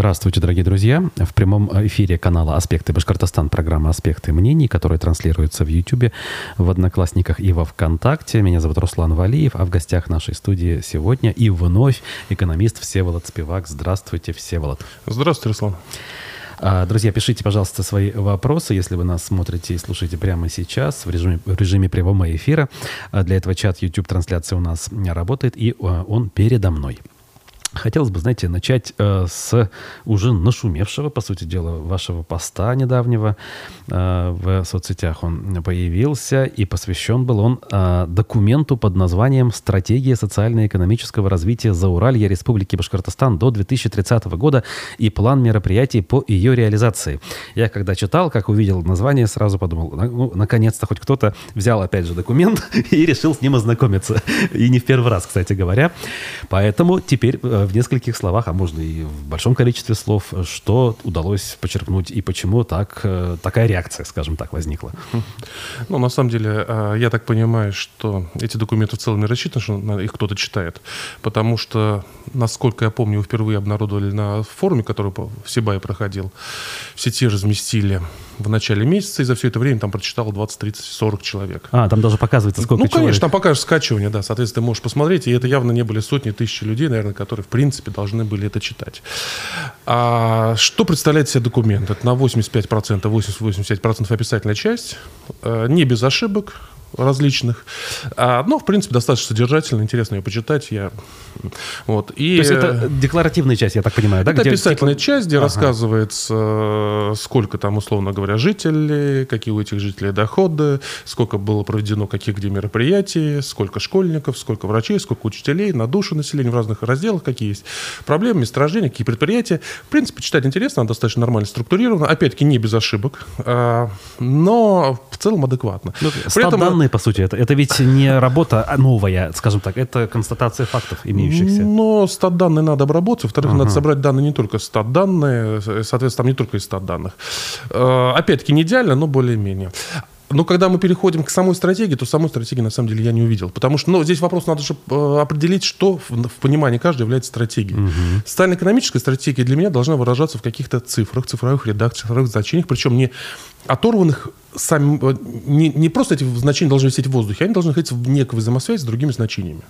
Здравствуйте, дорогие друзья. В прямом эфире канала «Аспекты Башкортостан» программа «Аспекты мнений», которая транслируется в Ютубе, в Одноклассниках и во Вконтакте. Меня зовут Руслан Валиев, а в гостях нашей студии сегодня и вновь экономист Всеволод Спивак. Здравствуйте, Всеволод. Здравствуйте, Руслан. А, друзья, пишите, пожалуйста, свои вопросы, если вы нас смотрите и слушаете прямо сейчас в режиме, в режиме прямого эфира. А, для этого чат YouTube-трансляции у нас работает, и а, он передо мной. Хотелось бы, знаете, начать э, с уже нашумевшего, по сути дела, вашего поста недавнего э, в соцсетях. Он появился, и посвящен был он э, документу под названием «Стратегия социально-экономического развития Зауралья Республики Башкортостан до 2030 года и план мероприятий по ее реализации». Я когда читал, как увидел название, сразу подумал, ну, наконец-то хоть кто-то взял, опять же, документ и решил с ним ознакомиться. И не в первый раз, кстати говоря. Поэтому теперь э, в нескольких словах, а можно и в большом количестве слов, что удалось почерпнуть и почему так, э, такая реакция, скажем так, возникла? Ну, на самом деле, э, я так понимаю, что эти документы в целом не рассчитаны, что их кто-то читает, потому что, насколько я помню, впервые обнародовали на форуме, который в Сибае проходил, в сети разместили в начале месяца, и за все это время там прочитало 20, 30, 40 человек. А, там даже показывается, сколько Ну, человек. конечно, там покажешь скачивание, да, соответственно, ты можешь посмотреть, и это явно не были сотни тысяч людей, наверное, которые, в принципе, должны были это читать. А что представляет себе документ? Это на 85%, 80-85% описательная часть, э, не без ошибок, различных. А, но, в принципе, достаточно содержательно, интересно ее почитать. Я, вот, и, То есть это декларативная часть, я так понимаю, да? Это где, описательная типа... часть, где ага. рассказывается, сколько там, условно говоря, жителей, какие у этих жителей доходы, сколько было проведено каких где мероприятий, сколько школьников, сколько врачей, сколько учителей, на душу населения в разных разделах, какие есть проблемы, месторождения, какие предприятия. В принципе, читать интересно, она достаточно нормально структурирована. Опять-таки, не без ошибок, а, но в целом адекватно. Ну, При этом данные, по сути. Это, это ведь не работа новая, скажем так, это констатация фактов имеющихся. Но стат-данные надо обработать. Во-вторых, ага. надо собрать данные не только стат-данные, соответственно, там не только из стат-данных. Э, опять-таки, не идеально, но более-менее. Но когда мы переходим к самой стратегии, то самой стратегии на самом деле я не увидел. Потому что ну, здесь вопрос надо же э, определить, что в, в понимании каждого является стратегией. Угу. Социально-экономическая стратегия для меня должна выражаться в каких-то цифрах, цифровых редакциях, цифровых значениях, причем не оторванных сами, э, не, не просто эти значения должны висеть в воздухе, они должны находиться в некой взаимосвязи с другими значениями.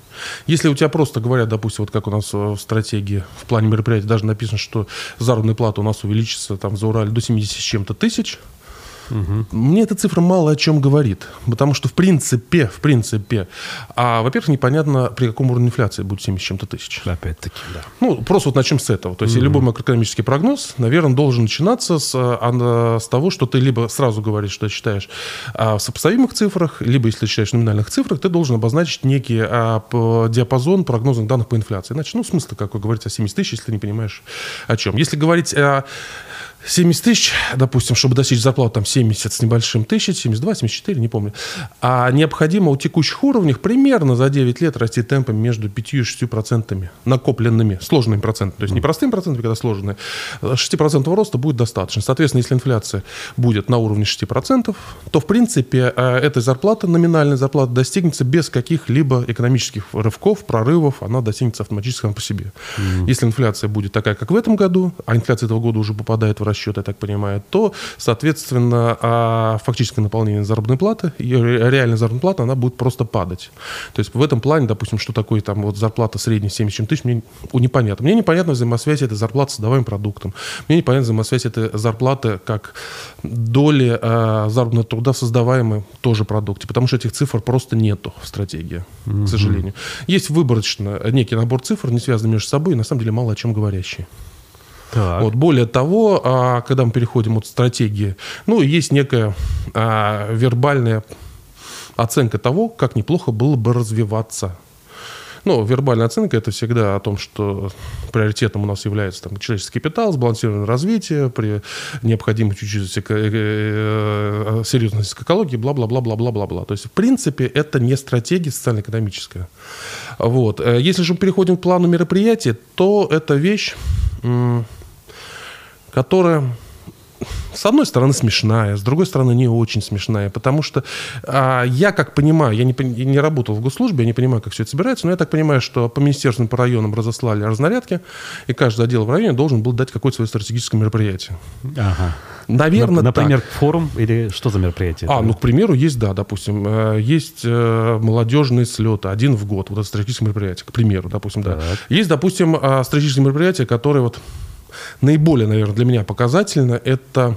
Если у тебя просто говорят, допустим, вот как у нас в стратегии, в плане мероприятия даже написано, что заработная плата у нас увеличится там за Урале до 70 с чем-то тысяч, Угу. Мне эта цифра мало о чем говорит, потому что в принципе, в принципе, а, во-первых, непонятно, при каком уровне инфляции будет 70 с чем-то тысяч. Опять-таки, да. Ну, просто вот начнем с этого. То есть угу. любой макроэкономический прогноз, наверное, должен начинаться с, а, с того, что ты либо сразу говоришь, что считаешь а, в сопоставимых цифрах, либо, если считаешь в номинальных цифрах, ты должен обозначить некий а, диапазон прогнозных данных по инфляции. Иначе, ну, смысл какой говорить о 70 тысяч, если ты не понимаешь о чем. Если говорить о 70 тысяч, допустим, чтобы достичь зарплаты там 70 с небольшим тысяч, 72, 74, не помню. А необходимо у текущих уровней примерно за 9 лет расти темпами между 5 и 6 процентами накопленными, сложными процентами. То есть не простыми процентами, когда сложные. 6 процентов роста будет достаточно. Соответственно, если инфляция будет на уровне 6 процентов, то, в принципе, э, эта зарплата, номинальная зарплата, достигнется без каких-либо экономических рывков, прорывов. Она достигнется автоматически сама по себе. Mm. Если инфляция будет такая, как в этом году, а инфляция этого года уже попадает в расчет, я так понимаю, то, соответственно, а, фактическое наполнение заработной платы, реальная заработная плата, она будет просто падать. То есть в этом плане, допустим, что такое там вот зарплата средняя 70 тысяч, мне непонятно. Мне непонятна взаимосвязь этой зарплаты с создаваемым продуктом. Мне непонятна взаимосвязь этой зарплаты как доли э, заработного труда в создаваемом тоже продукте, потому что этих цифр просто нету в стратегии, mm-hmm. к сожалению. Есть выборочно некий набор цифр, не связанный между собой, и на самом деле мало о чем говорящие. Так. Вот, более того, а, когда мы переходим от стратегии, ну, есть некая а, вербальная оценка того, как неплохо было бы развиваться. Ну, вербальная оценка это всегда о том, что приоритетом у нас является там, человеческий капитал, сбалансированное развитие, при необходимой чуть-чуть э, э, серьезности к экологии, бла-бла-бла-бла-бла-бла-бла. То есть, в принципе, это не стратегия социально-экономическая. Вот. Э, если же мы переходим к плану мероприятия, то эта вещь которая с одной стороны смешная, с другой стороны не очень смешная, потому что а, я как понимаю, я не, я не работал в госслужбе, я не понимаю, как все это собирается, но я так понимаю, что по министерствам, по районам разослали разнарядки, и каждый отдел в районе должен был дать какое-то свое стратегическое мероприятие. Ага. Наверное, Например, так. форум или что за мероприятие? А, ну, к примеру, есть, да, допустим, э, есть э, молодежные слеты, один в год, вот это стратегическое мероприятие, к примеру, допустим, да. Так. Есть, допустим, э, стратегические мероприятия, которые вот наиболее, наверное, для меня показательно, это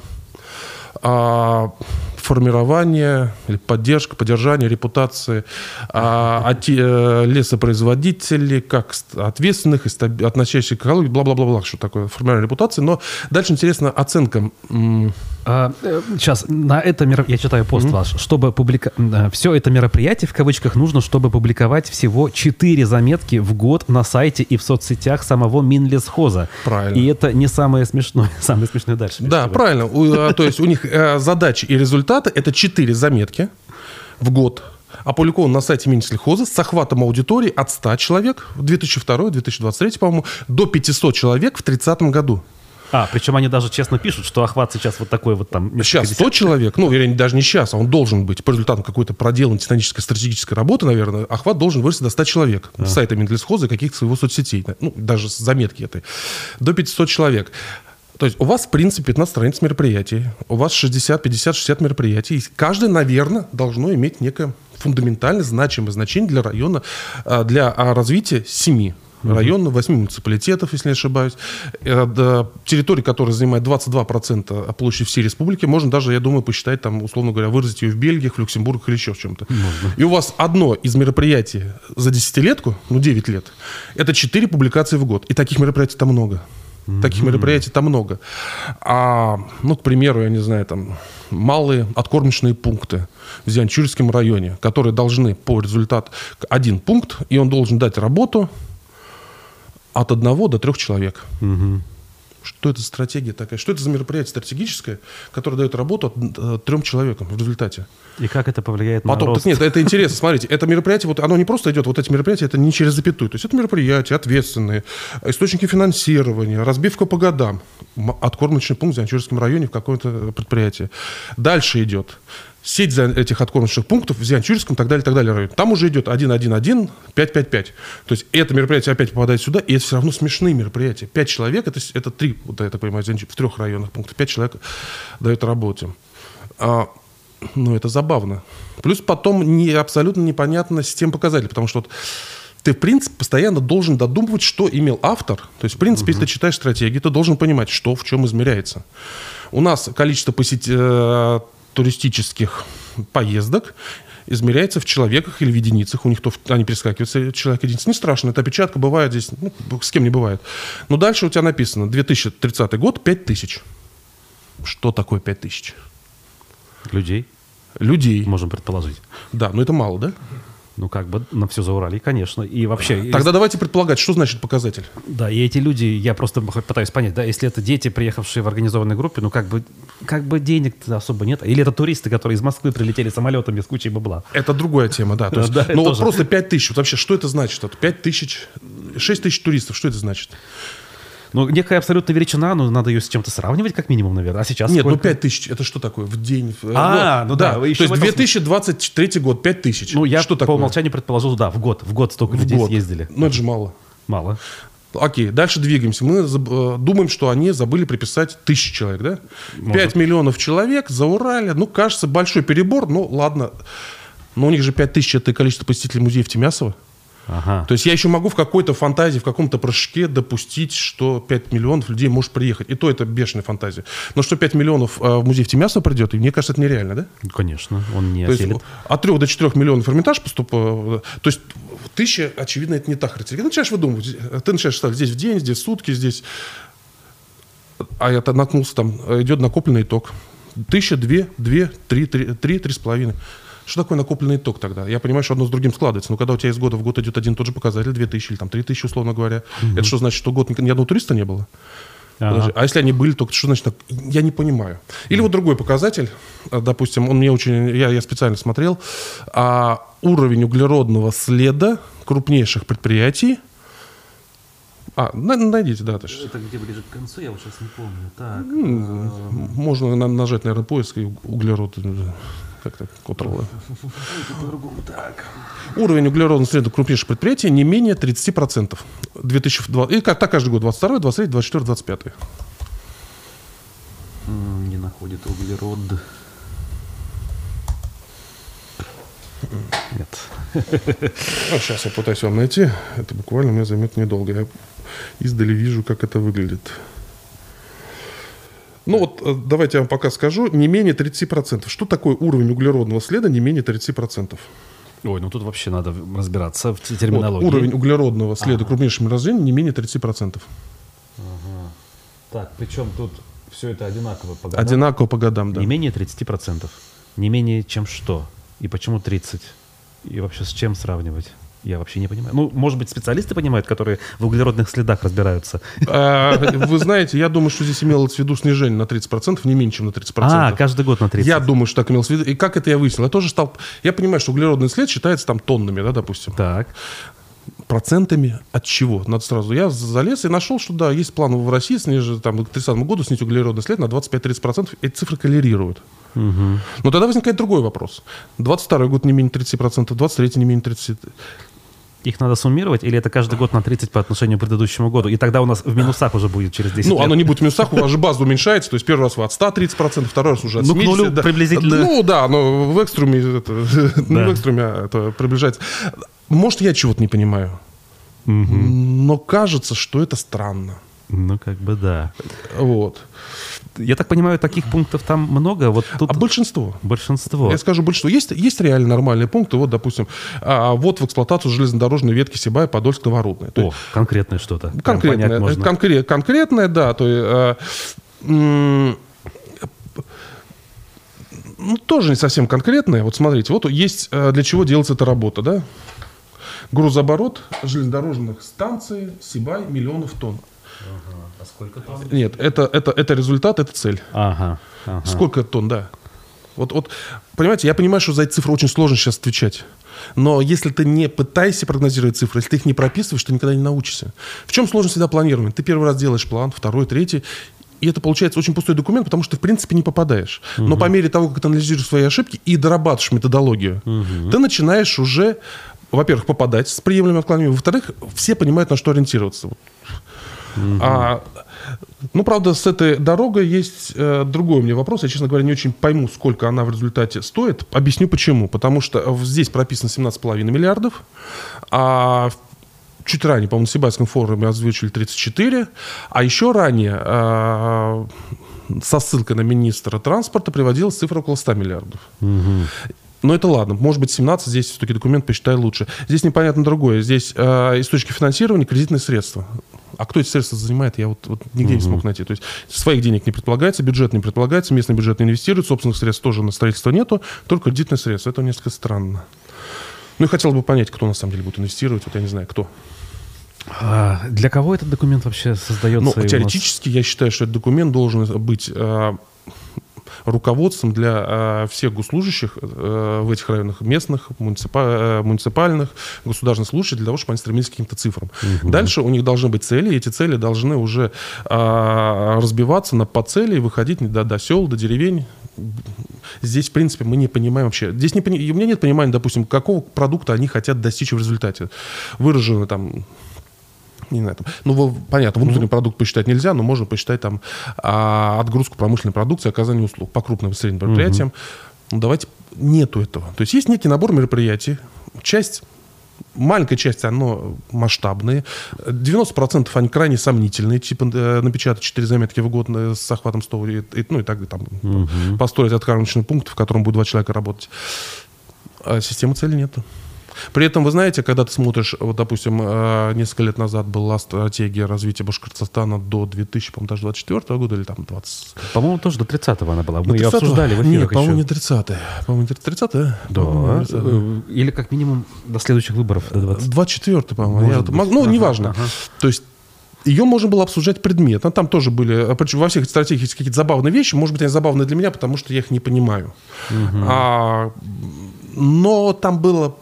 а, формирование или поддержка, поддержание репутации а, оти- э, лесопроизводителей, как ст- ответственных относящихся к экологии, бла-бла-бла, что такое формирование репутации. Но дальше интересно оценка. м, А, э, сейчас, на это меро- я читаю пост ваш. Чтобы публика... Все это мероприятие, в кавычках, нужно, чтобы публиковать всего 4 заметки в год на сайте и в соцсетях самого Минлесхоза. Правильно. И это не самое смешное. Самое смешное дальше. Да, вы. правильно. У, а, То есть у них э, задачи и результаты – это 4 заметки в год, опубликован на сайте Минсельхоза с охватом аудитории от 100 человек в 2002-2023, по-моему, до 500 человек в 2030 году. А, причем они даже честно пишут, что охват сейчас вот такой вот там... Сейчас 100 десятков. человек, ну, вернее, даже не сейчас, а он должен быть по результатам какой-то проделанной титанической стратегической работы, наверное, охват должен вырасти до 100 человек. С сайта Минлесхоза и каких-то своего соцсетей, ну, даже с заметки этой. До 500 человек. То есть у вас, в принципе, 15 страниц мероприятий, у вас 60, 50, 60 мероприятий. И каждое, наверное, должно иметь некое фундаментально значимое значение для района, а, для а, развития района, 8 муниципалитетов, если не ошибаюсь. Э, территория, которая занимает 22% площади всей республики, можно даже, я думаю, посчитать, там, условно говоря, выразить ее в Бельгиях, в Люксембургах или еще в чем-то. И у вас одно из мероприятий за десятилетку, ну, 9 лет, это 4 публикации в год. И таких мероприятий там много. Таких мероприятий там много. А, ну, к примеру, я не знаю, там малые откормочные пункты в Зианчурском районе, которые должны по результату один пункт, и он должен дать работу от одного до трех человек. Что это за стратегия такая? Что это за мероприятие стратегическое, которое дает работу от, э, трем человекам в результате? И как это повлияет на Потом, рост? так нет, это интересно. Смотрите, это мероприятие, вот оно не просто идет, вот эти мероприятия, это не через запятую. То есть это мероприятия ответственные, источники финансирования, разбивка по годам, откормочный пункт в Зианчурском районе в каком-то предприятии. Дальше идет сеть этих откормочных пунктов в Зианчурском и так далее, так далее районе. Там уже идет 1-1-1, 5-5-5. То есть это мероприятие опять попадает сюда, и это все равно смешные мероприятия. Пять человек, это, это три, вот я так понимаю, в трех районах пунктов, пять человек дает работе. А, ну, это забавно. Плюс потом не, абсолютно непонятно с тем показателем, потому что вот ты, в принципе, постоянно должен додумывать, что имел автор. То есть, в принципе, если ты читаешь стратегии, ты должен понимать, что в чем измеряется. У нас количество посет... туристических поездок измеряется в человеках или в единицах. У них то они перескакиваются, человек единиц. Не страшно, это опечатка бывает здесь, ну, с кем не бывает. Но дальше у тебя написано 2030 год 5000. Что такое 5000? Людей, Людей. можем предположить. Да, но это мало, да? Ну, как бы на все заурали, конечно. И вообще... Тогда давайте предполагать, что значит показатель. Да, и эти люди, я просто пытаюсь понять, да, если это дети, приехавшие в организованной группе, ну как бы, как бы денег особо нет. Или это туристы, которые из Москвы прилетели самолетами с кучей бабла. Это другая тема, да. То есть, Да, ну вот просто 5 тысяч. Вот вообще, что это значит? Вот 5 тысяч, 6 тысяч туристов, что это значит? Ну, некая абсолютная величина, ну, надо ее с чем-то сравнивать, как минимум, наверное. А сейчас Нет, ну сколько? 5 тысяч, это что такое? В день? В- А, ну да, То есть в этом 2023 год 5 тысяч. Ну, я что по такое? умолчанию предположил, да, в год. В год столько В людей год. съездили. Ну, это же мало. Мало. Окей, дальше двигаемся. Мы э, думаем, что они забыли приписать тысячи человек, да? Может. 5 миллионов человек за Урале. Ну, кажется, большой перебор. Ну, ладно. Но у них же 5 тысяч – это количество посетителей музеев Тимясова. Ага. То есть я еще могу в какой-то фантазии, в каком-то прыжке допустить, что 5 миллионов людей может приехать. И то это бешеная фантазия. Но что 5 миллионов э, в музей в Тимясово придет, и мне кажется, это нереально, да? Конечно, он не То есть осилит. от 3 до 4 миллионов Эрмитаж поступает. То есть тысяча, очевидно, это не та характеристика. Начинаешь выдумывать. Ты начинаешь ставить здесь в день, здесь в сутки, здесь... А я то наткнулся, там э, идет накопленный итог. Тысяча, две, две, три, три, три, три с половиной. Что такое накопленный итог тогда? Я понимаю, что одно с другим складывается. Но когда у тебя из года в год идет один и тот же показатель, две тысячи или там три тысячи, условно говоря, это что значит, что год ни одного туриста не было? Ага. Подожди, а если они были, то что значит? Я не понимаю. Или вот другой показатель, а, допустим, он мне очень, я, я специально смотрел, а, уровень углеродного следа крупнейших предприятий А, найдите, да. Точно. Это где ближе к концу, я вот сейчас не помню. Так. Можно нажать, наверное, поиск и углерод как-то контролы. Так. Уровень углеродного следа крупнейших предприятий не менее 30%. 2020, и как так каждый год, 22, 23, 24, 25. Не находит углерод. Нет. А сейчас я пытаюсь вам найти. Это буквально мне займет недолго. Я издали вижу, как это выглядит. Ну вот э, давайте я вам пока скажу. Не менее 30%. Что такое уровень углеродного следа не менее 30%? Ой, ну тут вообще надо разбираться в терминологии. Вот, уровень углеродного следа ага. крупнейшим разделением не менее 30%. Ага. Так, причем тут все это одинаково по годам? Одинаково по годам, да. Не менее 30%. Не менее чем что? И почему 30? И вообще с чем сравнивать? Я вообще не понимаю. Ну, может быть, специалисты понимают, которые в углеродных следах разбираются. А, вы знаете, я думаю, что здесь имелось в виду снижение на 30%, не меньше, чем на 30%. А, каждый год на 30%. Я думаю, что так имелось в виду. И как это я выяснил? Я тоже стал... Я понимаю, что углеродный след считается там тоннами, да, допустим. Так. Процентами от чего? Надо сразу. Я залез и нашел, что да, есть план в России снижить, там, к 30 году снизить углеродный след на 25-30%. Эти цифры коррелируют. Угу. Но тогда возникает другой вопрос. 22 год не менее 30%, 23 не менее 30%. Их надо суммировать, или это каждый год на 30 по отношению к предыдущему году? И тогда у нас в минусах уже будет через 10 Ну, лет. оно не будет в минусах, у вас же база уменьшается, то есть первый раз вы от 130%, второй раз уже от 70%. Ну, к нулю да. приблизительно. Ну, да, но в экструме, это, да. в экструме, это приближается. Может, я чего-то не понимаю, угу. но кажется, что это странно. Ну, как бы да. Вот. Я так понимаю, таких пунктов там много. Вот тут... А большинство? Большинство. Я скажу большинство. Есть, есть реально нормальные пункты. Вот, допустим, а, вот в эксплуатацию железнодорожной ветки Сибая, Подольск, Новорудная. О, есть, конкретное что-то. Конкретное, конкрет, конкретное, да. То есть, а, ну, тоже не совсем конкретное. Вот смотрите, вот есть а, для чего делается эта работа, да? Грузооборот железнодорожных станций Сибай миллионов тонн. Ага. А сколько тонн? Нет, это, это, это результат, это цель. Ага, ага. Сколько тонн, да. Вот, вот, понимаете, я понимаю, что за эти цифры очень сложно сейчас отвечать. Но если ты не пытаешься прогнозировать цифры, если ты их не прописываешь, ты никогда не научишься. В чем сложность всегда планирования? Ты первый раз делаешь план, второй, третий, и это получается очень пустой документ, потому что ты, в принципе, не попадаешь. Угу. Но по мере того, как ты анализируешь свои ошибки и дорабатываешь методологию, угу. ты начинаешь уже, во-первых, попадать с приемлемыми отклонениями, во-вторых, все понимают, на что ориентироваться. Угу. А, ну, правда, с этой дорогой есть э, другой у меня вопрос. Я, честно говоря, не очень пойму, сколько она в результате стоит. Объясню почему. Потому что здесь прописано 17,5 миллиардов, а чуть ранее, по-моему, на Сибайском форуме озвучили 34, а еще ранее э, со ссылкой на министра транспорта приводилась цифра около 100 миллиардов. Угу. Но это ладно. Может быть, 17 здесь все-таки документ посчитаю лучше. Здесь непонятно другое. Здесь э, источники финансирования кредитные средства. А кто эти средства занимает, я вот, вот нигде mm-hmm. не смог найти. То есть своих денег не предполагается, бюджет не предполагается, местный бюджет не инвестирует, собственных средств тоже на строительство нету, только кредитные средства. Это несколько странно. Ну и хотел бы понять, кто на самом деле будет инвестировать. Вот я не знаю, кто. А для кого этот документ вообще создается? Ну, теоретически нас... я считаю, что этот документ должен быть а, руководством для э, всех госслужащих э, в этих районах, местных, э, муниципальных, государственных служащих, для того, чтобы они стремились к каким-то цифрам. Угу. Дальше у них должны быть цели, и эти цели должны уже э, разбиваться на подцели и выходить до, до сел, до деревень. Здесь, в принципе, мы не понимаем вообще. Здесь не, у меня нет понимания, допустим, какого продукта они хотят достичь в результате. Выражено там не знаю, там, ну, понятно, внутренний mm-hmm. продукт посчитать нельзя, но можно посчитать там а, отгрузку промышленной продукции, оказание услуг по крупным и средним предприятиям. Mm-hmm. Ну, давайте, нету этого. То есть есть некий набор мероприятий, часть Маленькая часть, оно масштабные. 90% они крайне сомнительные, типа э, напечатать 4 заметки в год э, с охватом 100, и, и, ну и так там угу. построить откармочный пункт, в котором будет два человека работать. А системы цели нету. При этом, вы знаете, когда ты смотришь, вот, допустим, э, несколько лет назад была стратегия развития Башкортостана до 2024 года или там 20... По-моему, тоже до 30-го она была. Мы ее обсуждали в эфирах Нет, по-моему, не 30-е. По-моему, 30-е? Да. Э, или как минимум до следующих выборов. До 20... 24 по-моему. Я, ну, ага, неважно. Ага. То есть ее можно было обсуждать предметно. Там тоже были, э, во всех стратегиях есть какие-то забавные вещи. Может быть, они забавные для меня, потому что я их не понимаю. Угу. А, но там было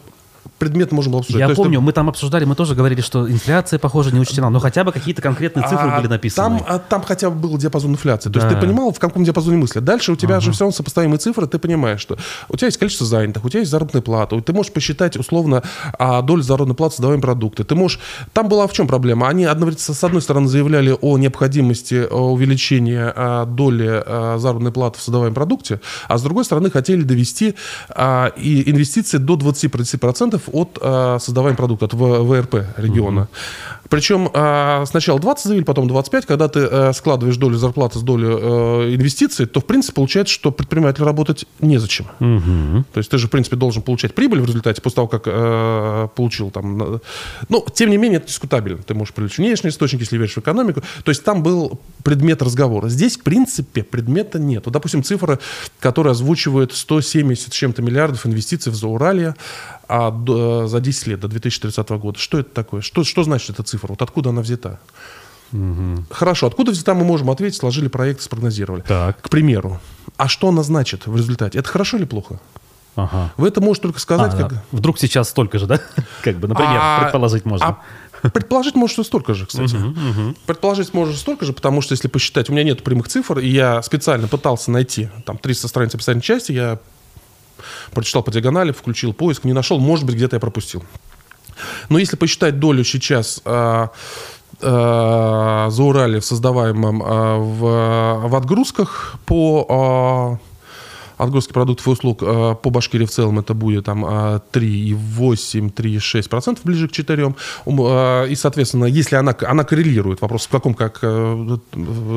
предмет было обсуждать. Я То есть помню, ты- мы там обсуждали, мы тоже говорили, что инфляция, похоже, не учтена, но хотя бы какие-то конкретные цифры А были написаны. Там, а там хотя бы был диапазон инфляции. То есть Да. ты понимал, в каком диапазоне мысли. Дальше у тебя же все равно сопоставимые цифры, ты понимаешь, что у тебя есть количество занятых, у тебя есть заработная плата, ты можешь посчитать условно а, долю заработной платы создаваемые продукты. Ты можешь... Там была в чем проблема? Они с одной стороны, заявляли о необходимости а, увеличения а, доли а, заработной платы в создаваемом продукте, а с другой стороны хотели довести инвестиции до 20% от а, создаваемого продукта, от ВРП региона. Причем а, сначала 20 заявили, потом 25. Когда ты э, складываешь долю зарплаты с долю э, инвестиций, то, в принципе, получается, что предпринимателю работать незачем. Мгм. То есть ты же, в принципе, должен получать прибыль в результате после того, как э, получил там... на- Ну, тем не менее, это дискутабельно. Ты можешь привлечь внешний источник, если веришь в экономику. То есть там был предмет разговора. Здесь, в принципе, предмета нет. Вот, допустим, цифра, которая озвучивает 170 с чем-то миллиардов инвестиций в Зауралье а, до- за 10 лет, до 2030 года. Что это такое? Что, что значит эта цифра? Вот откуда она взята? Хорошо, откуда взята мы можем ответить, сложили проект, спрогнозировали. Так. К примеру. А что она значит в результате? Это хорошо или плохо? Ага. Вы это можете только сказать, А, как... да. Вдруг сейчас столько же, да? Как бы, например, А- предположить можно. а предположить может столько же, кстати. Предположить можно столько же, потому что если посчитать, у меня нет прямых цифр, и я специально пытался найти там 300 страниц описательной части, я прочитал по диагонали, включил поиск, не нашел, может быть, где-то я пропустил. Но если посчитать долю сейчас а, а, за Урале в создаваемом а, в, в отгрузках по а, отгрузки продуктов и услуг а, по Башкирии в целом это будет там а, 3,8-3,6% ближе к 4. Ум, а, И, соответственно, если она, она коррелирует, вопрос в каком, как э,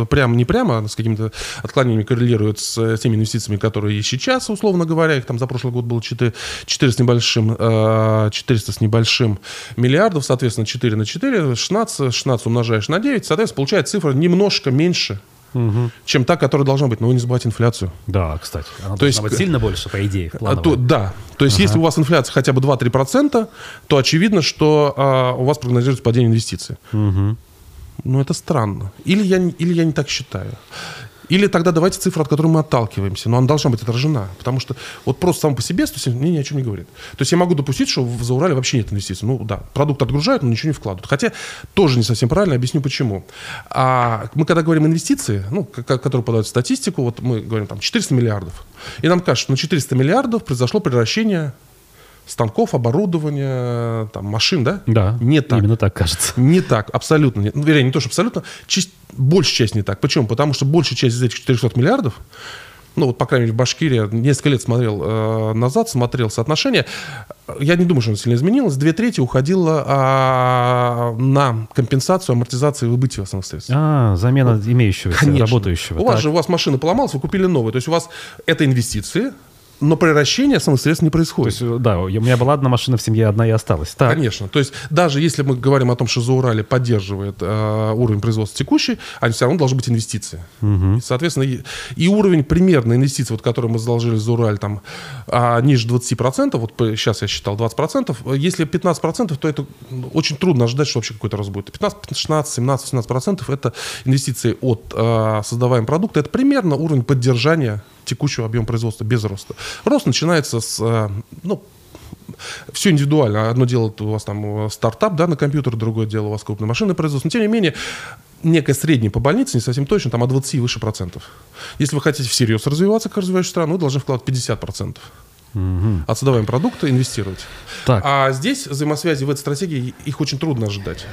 прямо, не прямо, а с какими-то отклонениями коррелирует с э, теми инвестициями, которые есть сейчас, условно говоря, их там за прошлый год было 4, 4 с небольшим, э, 400 с небольшим миллиардов, соответственно, 4 на 4, 16, 16 умножаешь на 9, соответственно, получается цифра немножко меньше, чем та, которая должна быть. Но вы не забывайте инфляцию. Да, кстати. Она То есть быть сильно больше, по идее, А, плановая. то- да. То есть, если у вас инфляция хотя бы 2-3%, то очевидно, что а, у вас прогнозируется падение инвестиций. Ну, это странно. Или я, или я не так считаю. Или тогда давайте цифру, от которой мы отталкиваемся. Но она должна быть отражена. Потому что вот просто сам по себе 170 мне ни о чем не говорит. То есть я могу допустить, что в Заурале вообще нет инвестиций. Ну да, продукт отгружают, но ничего не вкладывают. Хотя тоже не совсем правильно, объясню почему. А мы когда говорим инвестиции, ну, которые подают статистику, вот мы говорим там 400 миллиардов. И нам кажется, что на 400 миллиардов произошло превращение станков, оборудования, там, машин, да? Да, Не так. именно так кажется. Не так, абсолютно нет. Ну, вернее, не то, что абсолютно, часть, большая часть не так. Почему? Потому что большая часть из этих 400 миллиардов, ну вот, по крайней мере, в Башкирии, несколько лет смотрел э, назад, смотрел соотношение, я не думаю, что оно сильно изменилось, две трети уходило а, на компенсацию амортизации выбытия основных средств. А, замена имеющегося, Конечно. работающего. У вас так. же у вас машина поломалась, вы купили новую. То есть у вас это инвестиции, но превращение средств не То происходит. есть, да, у меня была одна машина в семье, одна и осталась. Так. Конечно. То есть даже если мы говорим о том, что Заурали поддерживает э, уровень производства текущий, они все равно должны быть инвестиции. И, соответственно, и, и уровень примерно инвестиций, вот, которые мы заложили в Заураль, там, а, ниже 20%, вот сейчас я считал 20%, если 15%, то это ну, очень трудно ожидать, что вообще какой-то рост будет. 15, 16, 17, 18% это инвестиции от э, создаваемого продукта, это примерно уровень поддержания текущего объема производства без роста. Рост начинается с, э, ну, все индивидуально. Одно дело у вас там э, стартап да, на компьютер, другое дело у вас крупное машинное производство. Но тем не менее, некое среднее по больнице, не совсем точно, там от 20 и выше процентов. Если вы хотите всерьез развиваться, как развивающая страна, вы должны вкладывать 50 процентов. От создаваемого продукта инвестировать. Так. А здесь взаимосвязи в этой стратегии, их очень трудно ожидать.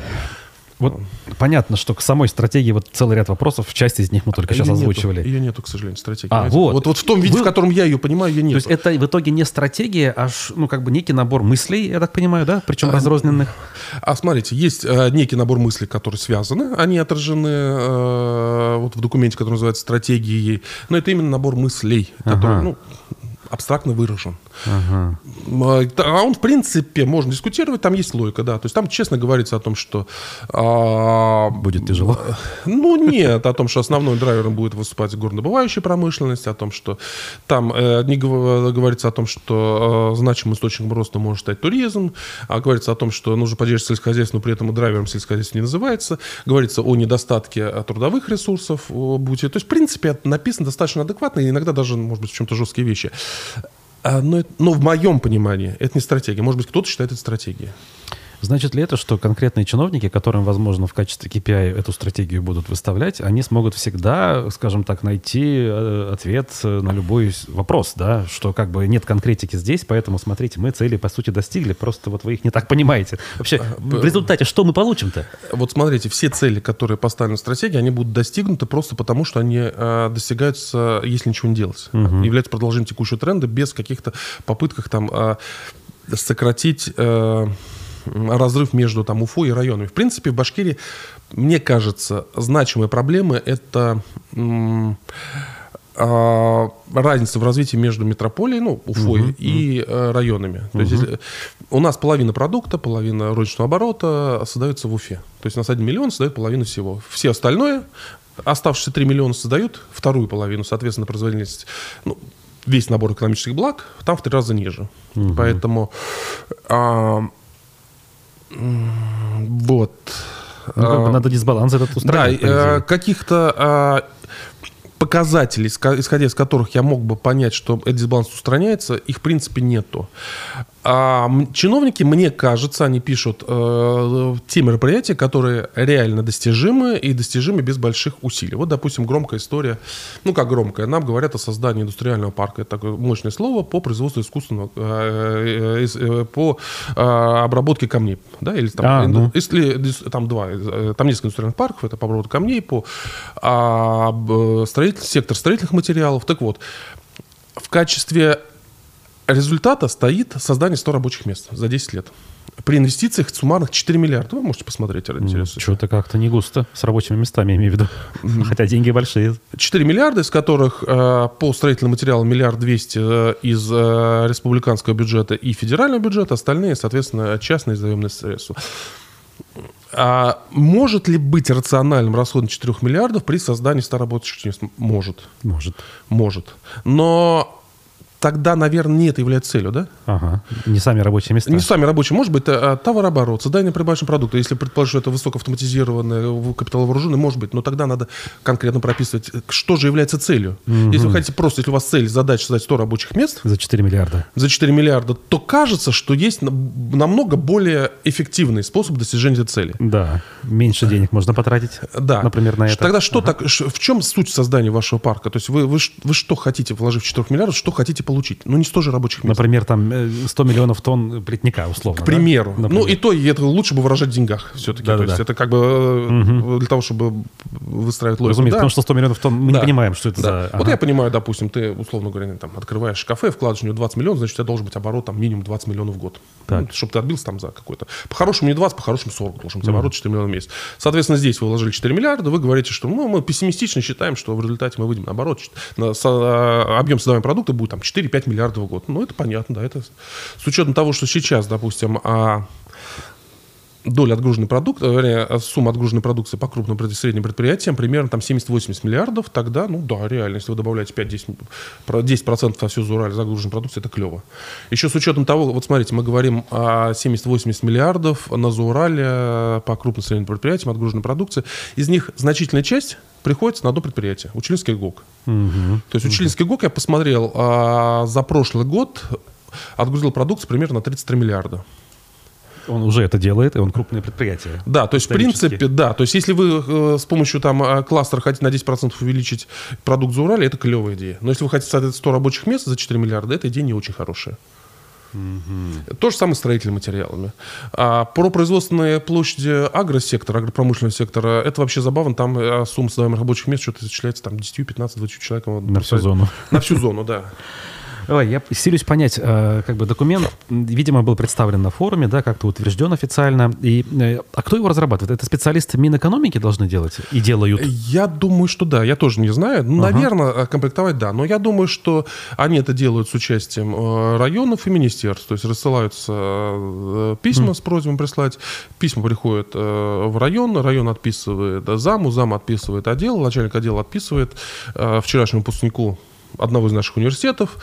Вот понятно, что к самой стратегии вот целый ряд вопросов, часть из них мы только сейчас Её нету. озвучивали. Ее нету, к сожалению, стратегии. А, понимаете? вот. вот. Вот в том виде, Вы- в котором я ее понимаю, ее То нет. есть это в итоге не стратегия, а ну как бы некий набор мыслей, я так понимаю, да? Причем А, разрозненных. А смотрите, есть э, некий набор мыслей, которые связаны, они отражены э, вот в документе, который называется стратегией, но это именно набор мыслей, который, Ага. ну, абстрактно выражен. Ага. А а он, в принципе, можно дискутировать, там есть логика, да. То есть там честно говорится о том, что... а, Будет тяжело. Ну, нет, о том, что основной драйвером будет выступать горнодобывающая промышленность, о том, что там э, не гов- говорится о том, что э, значимым источником роста может стать туризм, а говорится о том, что нужно поддерживать сельскохозяйство, но при этом драйвером сельскохозяйства не называется. Говорится о недостатке э, трудовых ресурсов. бути. То есть, в принципе, это написано достаточно адекватно, и иногда даже, может быть, в чем-то жесткие вещи. А, но, ну, но в моем понимании это не стратегия. Может быть, кто-то считает это стратегией. Значит ли это, что конкретные чиновники, которым, возможно, в качестве KPI эту стратегию будут выставлять, они смогут всегда, скажем так, найти э, ответ на любой вопрос, да, что как бы нет конкретики здесь, поэтому, смотрите, мы цели, по сути, достигли, просто вот вы их не так понимаете. Вообще, а, в результате что мы получим-то? Вот смотрите, все цели, которые поставлены в стратегии, они будут достигнуты просто потому, что они э, достигаются, если ничего не делать. Угу. Являются продолжением текущего тренда без каких-то попытках там э, сократить... Разрыв между там, Уфой и районами. В принципе, в Башкирии, мне кажется, значимые проблемы – это а, разница в развитии между метрополией, ну, Уфой, uh-huh, и uh-huh. районами. То uh-huh. есть у нас половина продукта, половина розничного оборота создается в Уфе. То есть у нас 1 миллион создает половину всего. Все остальное, оставшиеся 3 миллиона создают вторую половину, соответственно, производительность, ну, весь набор экономических благ там в три раза ниже. Uh-huh. Поэтому а, вот. Ну, как бы а, надо дисбаланс этот устранить. Да, э, каких-то а, показателей, исходя из которых я мог бы понять, что этот дисбаланс устраняется, их в принципе нету. А чиновники, мне кажется, они пишут э, те мероприятия, которые реально достижимы и достижимы без больших усилий. Вот, допустим, громкая история, ну как громкая, нам говорят о создании индустриального парка, это такое мощное слово, по производству искусственного, э, э, э, по э, обработке камней, да, или там, а, ну. если, там два, э, там несколько индустриальных парков, это по обработке камней, по э, строитель, сектор строительных материалов, так вот, в качестве результата стоит создание 100 рабочих мест за 10 лет. При инвестициях суммарных 4 миллиарда. Вы можете посмотреть, ради интереса. Что-то как-то не густо с рабочими местами, я имею в виду. Хотя деньги большие. 4 миллиарда, из которых э, по строительным материалам миллиард двести э, из э, республиканского бюджета и федерального бюджета, остальные, соответственно, частные заемные средства. А может ли быть рациональным расходом 4 миллиардов при создании 100 рабочих мест? Может. Может. Может. Но тогда, наверное, не это является целью, да? Ага. Не сами рабочие места. Не сами рабочие. Может быть, а, товарооборот, создание прибавочного продукта. Если предположить, что это высокоавтоматизированное капиталовооружение, может быть. Но тогда надо конкретно прописывать, что же является целью. Угу. Если вы хотите просто, если у вас цель, задача создать 100 рабочих мест. За 4 миллиарда. За 4 миллиарда, то кажется, что есть намного более эффективный способ достижения этой цели. Да. Меньше денег можно потратить. Да. Например, на это. Тогда что ага. так, в чем суть создания вашего парка? То есть вы, вы, вы что хотите, вложив 4 миллиардов, что хотите получить. Ну, не 100 же рабочих мест. Например, там 100 э, миллионов тонн плетника, условно. К примеру. Да? Ну, и то, и это лучше бы выражать в деньгах все-таки. Да, то да, есть да. это как бы угу. для того, чтобы выстраивать логику. Разумеется, да. потому что 100 миллионов тонн мы да. не понимаем, что это да. за... Ага. Вот я понимаю, допустим, ты, условно говоря, там, открываешь кафе, вкладываешь в него 20 миллионов, значит, у тебя должен быть оборот там минимум 20 миллионов в год. Так. Ну, чтобы ты отбился там за какой-то... По-хорошему не 20, по-хорошему 40 должен быть оборот 4 миллиона в месяц. Соответственно, здесь вы вложили 4 миллиарда, вы говорите, что ну, мы пессимистично считаем, что в результате мы выйдем наоборот. На, со, а, объем создаваемого продукта будет там 4-5 миллиардов в год. Ну, это понятно, да, это с учетом того, что сейчас, допустим, а, доля отгруженной продукции, вернее, а, сумма отгруженной продукции по крупным и средним предприятиям примерно там 70-80 миллиардов, тогда, ну да, реально, если вы добавляете 5-10%, 10% на всю Урале загруженной продукции, это клево. Еще с учетом того, вот смотрите, мы говорим о 70-80 миллиардов на Заурале по крупным и средним предприятиям отгруженной продукции. Из них значительная часть приходится на одно предприятие, Училинский ГОК. Угу. То есть Училинский ГОК, я посмотрел, а, за прошлый год отгрузил продукцию примерно на 33 миллиарда. Он уже это делает, и он крупное предприятие. Да, то есть, в принципе, да. То есть, если вы э, с помощью там э, кластера хотите на 10% увеличить продукт за Урале, это клевая идея. Но если вы хотите создать 100 рабочих мест за 4 миллиарда, эта идея не очень хорошая. Угу. То же самое с строительными материалами. А про производственные площади агросектора, агропромышленного сектора, это вообще забавно. Там э, сумма создаваемых рабочих мест что-то исчисляется там 10, 15, 20 человеком. На всю зону. На всю зону, да. Ой, я силюсь понять, э, как бы документ, видимо, был представлен на форуме, да, как-то утвержден официально. И, э, а кто его разрабатывает? Это специалисты Минэкономики должны делать и делают? Я думаю, что да. Я тоже не знаю. Ну, ага. Наверное, э, комплектовать да. Но я думаю, что они это делают с участием районов и министерств. То есть рассылаются письма mm. с просьбой прислать. Письма приходят в район, район отписывает заму, зам отписывает отдел, начальник отдела отписывает вчерашнему выпускнику одного из наших университетов.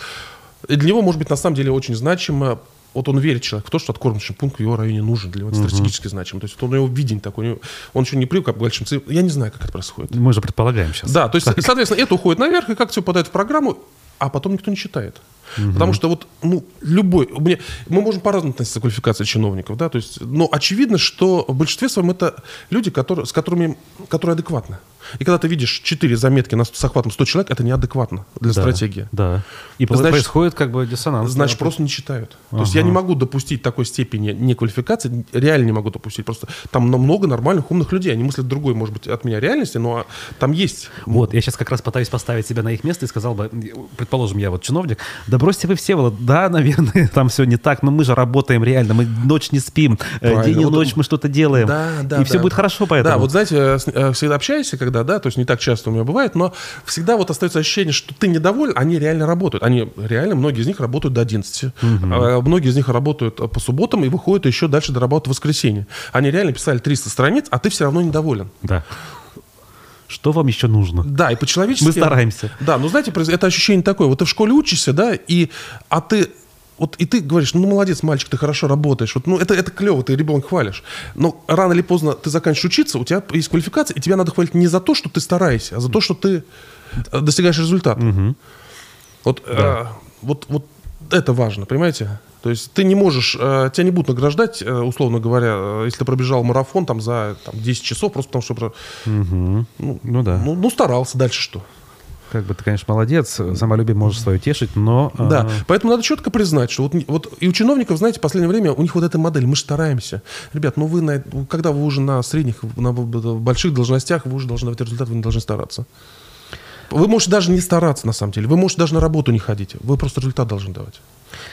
И для него, может быть, на самом деле очень значимо вот он верит человек в то, что откормочный пункт в его районе нужен, для него это uh-huh. стратегически значим. То есть вот он его видение такой, он еще не привык к большим цифрам. Я не знаю, как это происходит. Мы же предполагаем сейчас. Да, то есть, соответственно, это уходит наверх, и как все попадает в программу, а потом никто не читает. Угу. Потому что вот, ну, любой... Мне, мы можем по-разному относиться к квалификации чиновников, да, то есть, но очевидно, что в большинстве своем это люди, которые, с которыми, которые адекватны. И когда ты видишь 4 заметки на, с охватом 100 человек, это неадекватно для да, стратегии. Да. И значит, происходит как бы диссонанс. Значит, да, просто не читают. Ага. То есть я не могу допустить такой степени неквалификации, реально не могу допустить. Просто там много нормальных, умных людей. Они мыслят другой, может быть, от меня реальности, но там есть... Вот, я сейчас как раз пытаюсь поставить себя на их место и сказал бы, предположим, я вот чиновник, да бросьте вы все, вот, да, наверное, там все не так, но мы же работаем реально, мы ночь не спим, э, Правильно. день и вот, ночь мы что-то делаем, да, да, и да. все будет хорошо поэтому. Да, вот знаете, э, э, всегда общаешься, когда, да, то есть не так часто у меня бывает, но всегда вот остается ощущение, что ты недоволен, они реально работают. Они реально, многие из них работают до 11. Угу. А многие из них работают по субботам и выходят еще дальше до работы в воскресенье. Они реально писали 300 страниц, а ты все равно недоволен. Да. Что вам еще нужно? Да, и по-человечески... Мы стараемся. Да, но знаете, это ощущение такое. Вот ты в школе учишься, да, и, а ты вот и ты говоришь, ну молодец, мальчик, ты хорошо работаешь, вот, ну это, это клево, ты ребенка хвалишь. Но рано или поздно ты заканчиваешь учиться, у тебя есть квалификация, и тебя надо хвалить не за то, что ты стараешься, а за то, что ты достигаешь результата. Угу. Вот, да. э, вот, вот это важно, понимаете? То есть ты не можешь, э, тебя не будут награждать, э, условно говоря, э, если ты пробежал марафон там за там, 10 часов, просто потому что... Угу. Ну, ну да. Ну, ну старался, дальше что? Как бы ты, конечно, молодец, самолюбие можешь свое тешить, но... Да, э... поэтому надо четко признать, что вот, вот и у чиновников, знаете, в последнее время у них вот эта модель, мы же стараемся. Ребят, ну вы, на, когда вы уже на средних, на больших должностях, вы уже должны давать результат, вы не должны стараться. Вы можете даже не стараться, на самом деле. Вы можете даже на работу не ходить. Вы просто результат должны давать.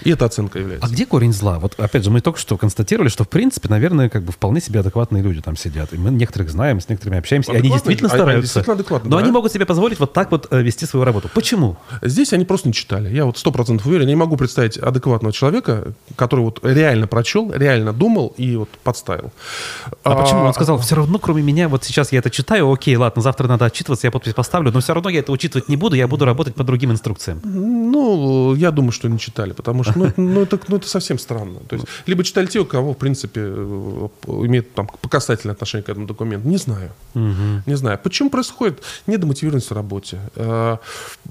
И эта оценка является. А где корень зла? Вот опять же, мы только что констатировали, что в принципе, наверное, как бы вполне себе адекватные люди там сидят. И мы некоторых знаем, с некоторыми общаемся, и они действительно стараются. Они действительно адекватно, но да. они могут себе позволить вот так вот э, вести свою работу. Почему? Здесь они просто не читали. Я вот сто процентов уверен, я не могу представить адекватного человека, который вот реально прочел, реально думал и вот подставил. А, а почему? Он сказал, все равно, кроме меня, вот сейчас я это читаю, окей, ладно, завтра надо отчитываться, я подпись поставлю, но все равно я это учитывать не буду, я буду работать по другим инструкциям. Ну, я думаю, что не читали, потому что ну, ну, это, ну, это совсем странно. То есть, либо читали те, у кого, в принципе, э, имеет там показательное отношение к этому документу. Не знаю. Угу. Не знаю. Почему происходит недомотивированность в работе, э,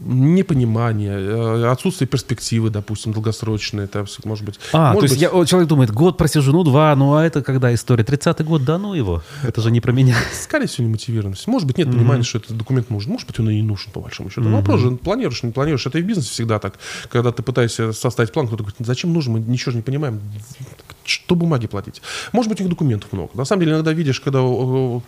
непонимание, э, отсутствие перспективы, допустим, долгосрочные, это может быть. А, может то есть быть... Я, человек думает, год просижу, ну два, ну а это когда история? 30-й год, да ну его. Это же не про меня. Скорее всего, немотивированность. Может быть, нет угу. понимания, что этот документ нужен. Может быть, он и не нужен, по большому счету. Угу. Вопрос же, планируешь, не планируешь. Это и в бизнесе всегда так. Когда ты пытаешься составить план, кто-то говорит, зачем нужно, мы ничего же не понимаем, что бумаги платить. Может быть, их документов много. На самом деле, иногда видишь, когда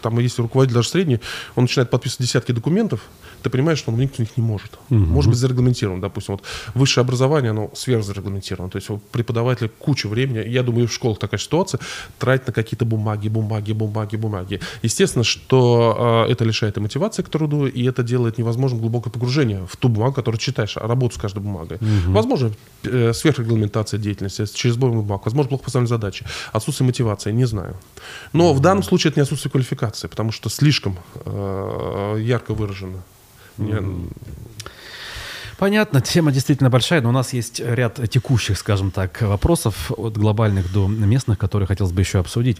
там, если руководитель даже средний, он начинает подписывать десятки документов, ты понимаешь, что он никто них не может. Угу. Может быть, зарегламентирован. Допустим, вот высшее образование, оно сверхзарегламентировано. То есть вот, преподаватели кучу времени, я думаю, в школах такая ситуация, тратят на какие-то бумаги, бумаги, бумаги, бумаги. Естественно, что э, это лишает и мотивации к труду, и это делает невозможным глубокое погружение в ту бумагу, которую читаешь, а работу с каждой бумагой. Угу. Возможно, э, сверхрегламентация деятельности через бумаг, возможно, плохо поставленные задачи, отсутствие мотивации, не знаю. Но в данном случае это не отсутствие квалификации, потому что слишком э, ярко выражено. Mm. Понятно, тема действительно большая, но у нас есть ряд текущих, скажем так, вопросов от глобальных до местных, которые хотелось бы еще обсудить.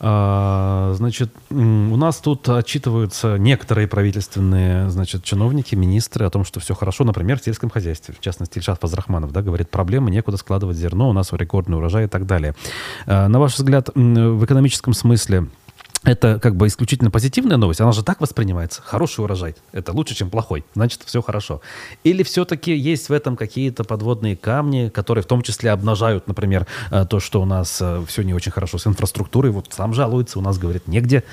А, значит, у нас тут отчитываются некоторые правительственные, значит, чиновники, министры о том, что все хорошо, например, в сельском хозяйстве. В частности, Ильшат Фазрахманов, да, говорит, проблемы, некуда складывать зерно, у нас рекордный урожай и так далее. А, на ваш взгляд, в экономическом смысле это как бы исключительно позитивная новость, она же так воспринимается. Хороший урожай, это лучше, чем плохой, значит, все хорошо. Или все-таки есть в этом какие-то подводные камни, которые в том числе обнажают, например, э, то, что у нас э, все не очень хорошо с инфраструктурой. Вот сам жалуется, у нас, говорит, негде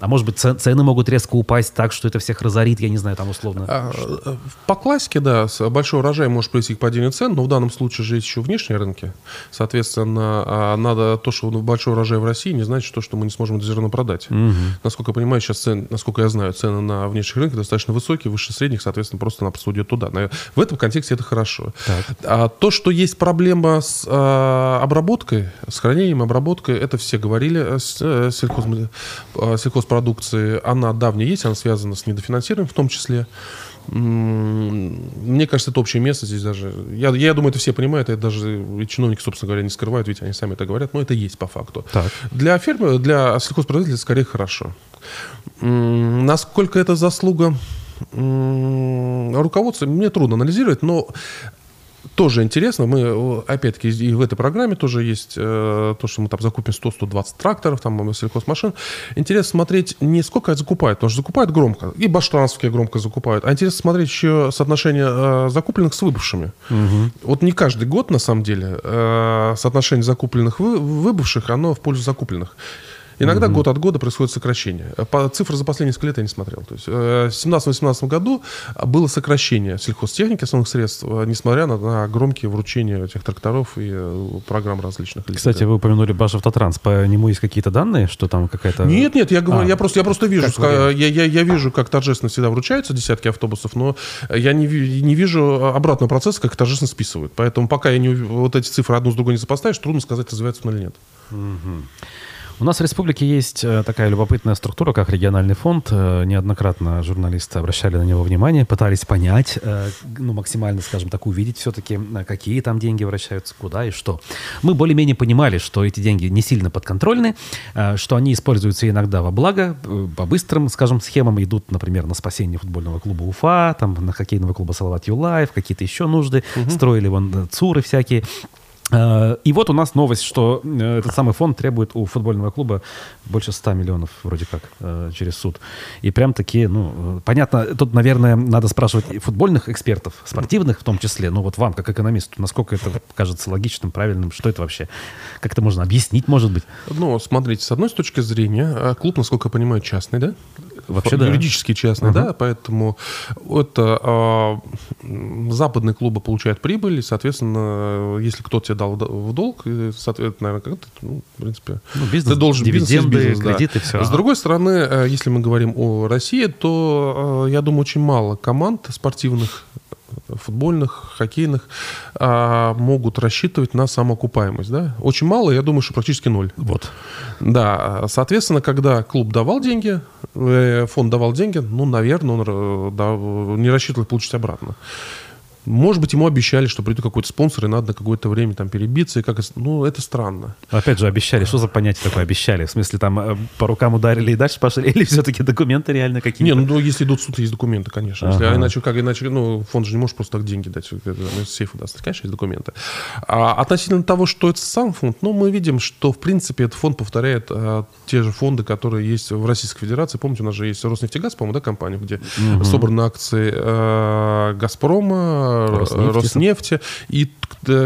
а может быть, цены могут резко упасть так, что это всех разорит, я не знаю, там условно. А, по классике, да, большой урожай может привести к падению цен, но в данном случае же есть еще внешние рынки. Соответственно, а, надо то, что большой урожай в России, не значит то, что мы не сможем это зерно продать. Угу. Насколько я понимаю, сейчас цены, насколько я знаю, цены на внешних рынках достаточно высокие, выше средних, соответственно, просто-напросто уйдет туда. В этом контексте это хорошо. Так. А то, что есть проблема с а, обработкой, с хранением, обработкой, это все говорили, э, с, э, сельхоз, сельхоз продукции, она давняя есть, она связана с недофинансированием в том числе. Мне кажется, это общее место здесь даже. Я, я думаю, это все понимают, это даже и чиновники, собственно говоря, не скрывают, ведь они сами это говорят, но это есть по факту. Так. Для фермера, для сельхозпроизводителя скорее хорошо. Насколько это заслуга руководства, мне трудно анализировать, но тоже интересно. Мы, опять-таки, и в этой программе тоже есть э, то, что мы там закупим 100-120 тракторов, там сельхозмашин. Интересно смотреть не сколько закупают, потому что закупают громко, и баштранские громко закупают, а интересно смотреть еще соотношение э, закупленных с выбывшими. Угу. Вот не каждый год, на самом деле, э, соотношение закупленных вы, выбывших, оно в пользу закупленных. Иногда mm-hmm. год от года происходит сокращение. По цифры за последние несколько лет я не смотрел. То есть э, в 2017-2018 году было сокращение сельхозтехники, основных средств, э, несмотря на, на громкие вручения этих тракторов и э, программ различных. Кстати, вы упомянули Башавтотранс. По нему есть какие-то данные, что там какая-то... Нет, нет, я, говорю, а, я, просто, я просто вижу, как я, я, я вижу, как торжественно всегда вручаются десятки автобусов, но я не, не вижу обратного процесса, как торжественно списывают. Поэтому пока я не, вот эти цифры одну с другой не сопоставишь, трудно сказать, развивается он или нет. Угу. У нас в республике есть э, такая любопытная структура, как региональный фонд. Э, неоднократно журналисты обращали на него внимание, пытались понять, э, ну, максимально, скажем так, увидеть все-таки, какие там деньги вращаются, куда и что. Мы более-менее понимали, что эти деньги не сильно подконтрольны, что они используются иногда во благо, по быстрым, скажем, схемам идут, например, на спасение футбольного клуба Уфа, там, на хоккейного клуба Салават Юлаев, какие-то еще нужды, угу. строили вон ЦУРы всякие. Э, и вот у нас новость, что э, этот самый фонд требует у футбольного клуба больше 100 миллионов вроде как э, через суд. И прям такие, ну, понятно, тут, наверное, надо спрашивать футбольных экспертов, спортивных в том числе, ну вот вам, как экономисту, насколько это кажется логичным, правильным, что это вообще? Как это можно объяснить, может быть? Ну, смотрите, с одной точки зрения, клуб, насколько я понимаю, частный, да? Вообще, да. Юридически частный, uh-huh. да, поэтому это а, западные клубы получают прибыль, и, соответственно, если кто-то тебе дал в долг, соответственно, наверное, как-то, ну, в принципе, ну, бизнес, ты должен дивиденды, бизнес, кредиты, да. все. С другой стороны, э, если мы говорим о России, то, э, я думаю, очень мало команд спортивных футбольных, хоккейных, а, могут рассчитывать на самоокупаемость. Да? Очень мало, я думаю, что практически ноль. Вот. Да, соответственно, когда клуб давал деньги, э, фонд давал деньги, ну, наверное, он э, не рассчитывал получить обратно. Может быть, ему обещали, что придет какой-то спонсор, и надо на какое-то время там перебиться, и как ну, это странно. Опять же, обещали. Что за понятие такое обещали? В смысле, там э, по рукам ударили и дальше пошли, или все-таки документы реально какие-то? Не, ну, если идут суд, есть документы, конечно. Ага. Если, а иначе, как иначе, ну, фонд же не может просто так деньги дать, из сейфа даст. Конечно, есть документы. А относительно того, что это сам фонд, ну, мы видим, что, в принципе, этот фонд повторяет а, те же фонды, которые есть в Российской Федерации. Помните, у нас же есть Роснефтегаз, по-моему, да, компания, где угу. собраны акции а, Газпрома, Роснефти, Роснефти и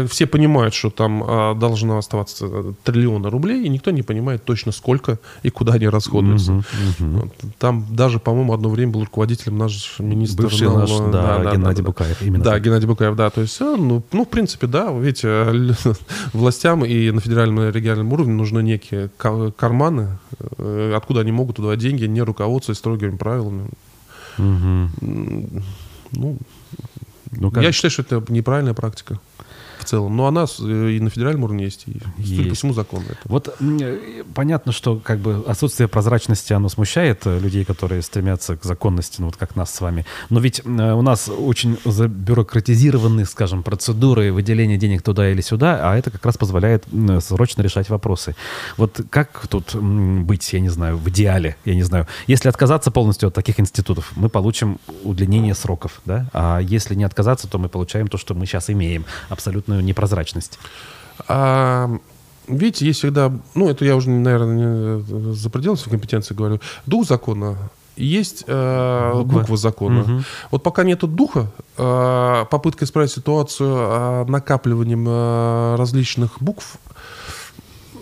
все понимают, что там а, должно оставаться триллионы рублей, и никто не понимает точно сколько и куда они расходуются. Угу, угу. Там даже, по-моему, одно время был руководителем наш министр... Бывший наш, да, да, Геннадий да, Букаев. Именно да, так. Геннадий Букаев, да. То есть, э, ну, ну, в принципе, да, видите, властям и на федеральном и региональном уровне нужны некие карманы, э, откуда они могут туда деньги, не руководствуясь строгими правилами. Угу. Ну, ну, как? Я считаю, что это неправильная практика в целом. Но она э, и на федеральном уровне есть, и, есть. по всему, законно. Это. Вот э, понятно, что как бы отсутствие прозрачности, оно смущает э, людей, которые стремятся к законности, ну вот как нас с вами. Но ведь у нас очень забюрократизированы, скажем, процедуры выделения денег туда или сюда, а это как раз позволяет срочно решать вопросы. Вот как тут быть, я не знаю, в идеале, я не знаю. Если отказаться полностью от таких институтов, мы получим удлинение сроков, да? А если не отказаться, то мы получаем то, что мы сейчас имеем. Абсолютно абсолютную непрозрачность? А, видите, есть всегда, ну, это я уже, наверное, не за пределами своей компетенции говорю, дух закона есть э, буква. буква закона. Угу. Вот пока нету духа, э, попытка исправить ситуацию э, накапливанием э, различных букв,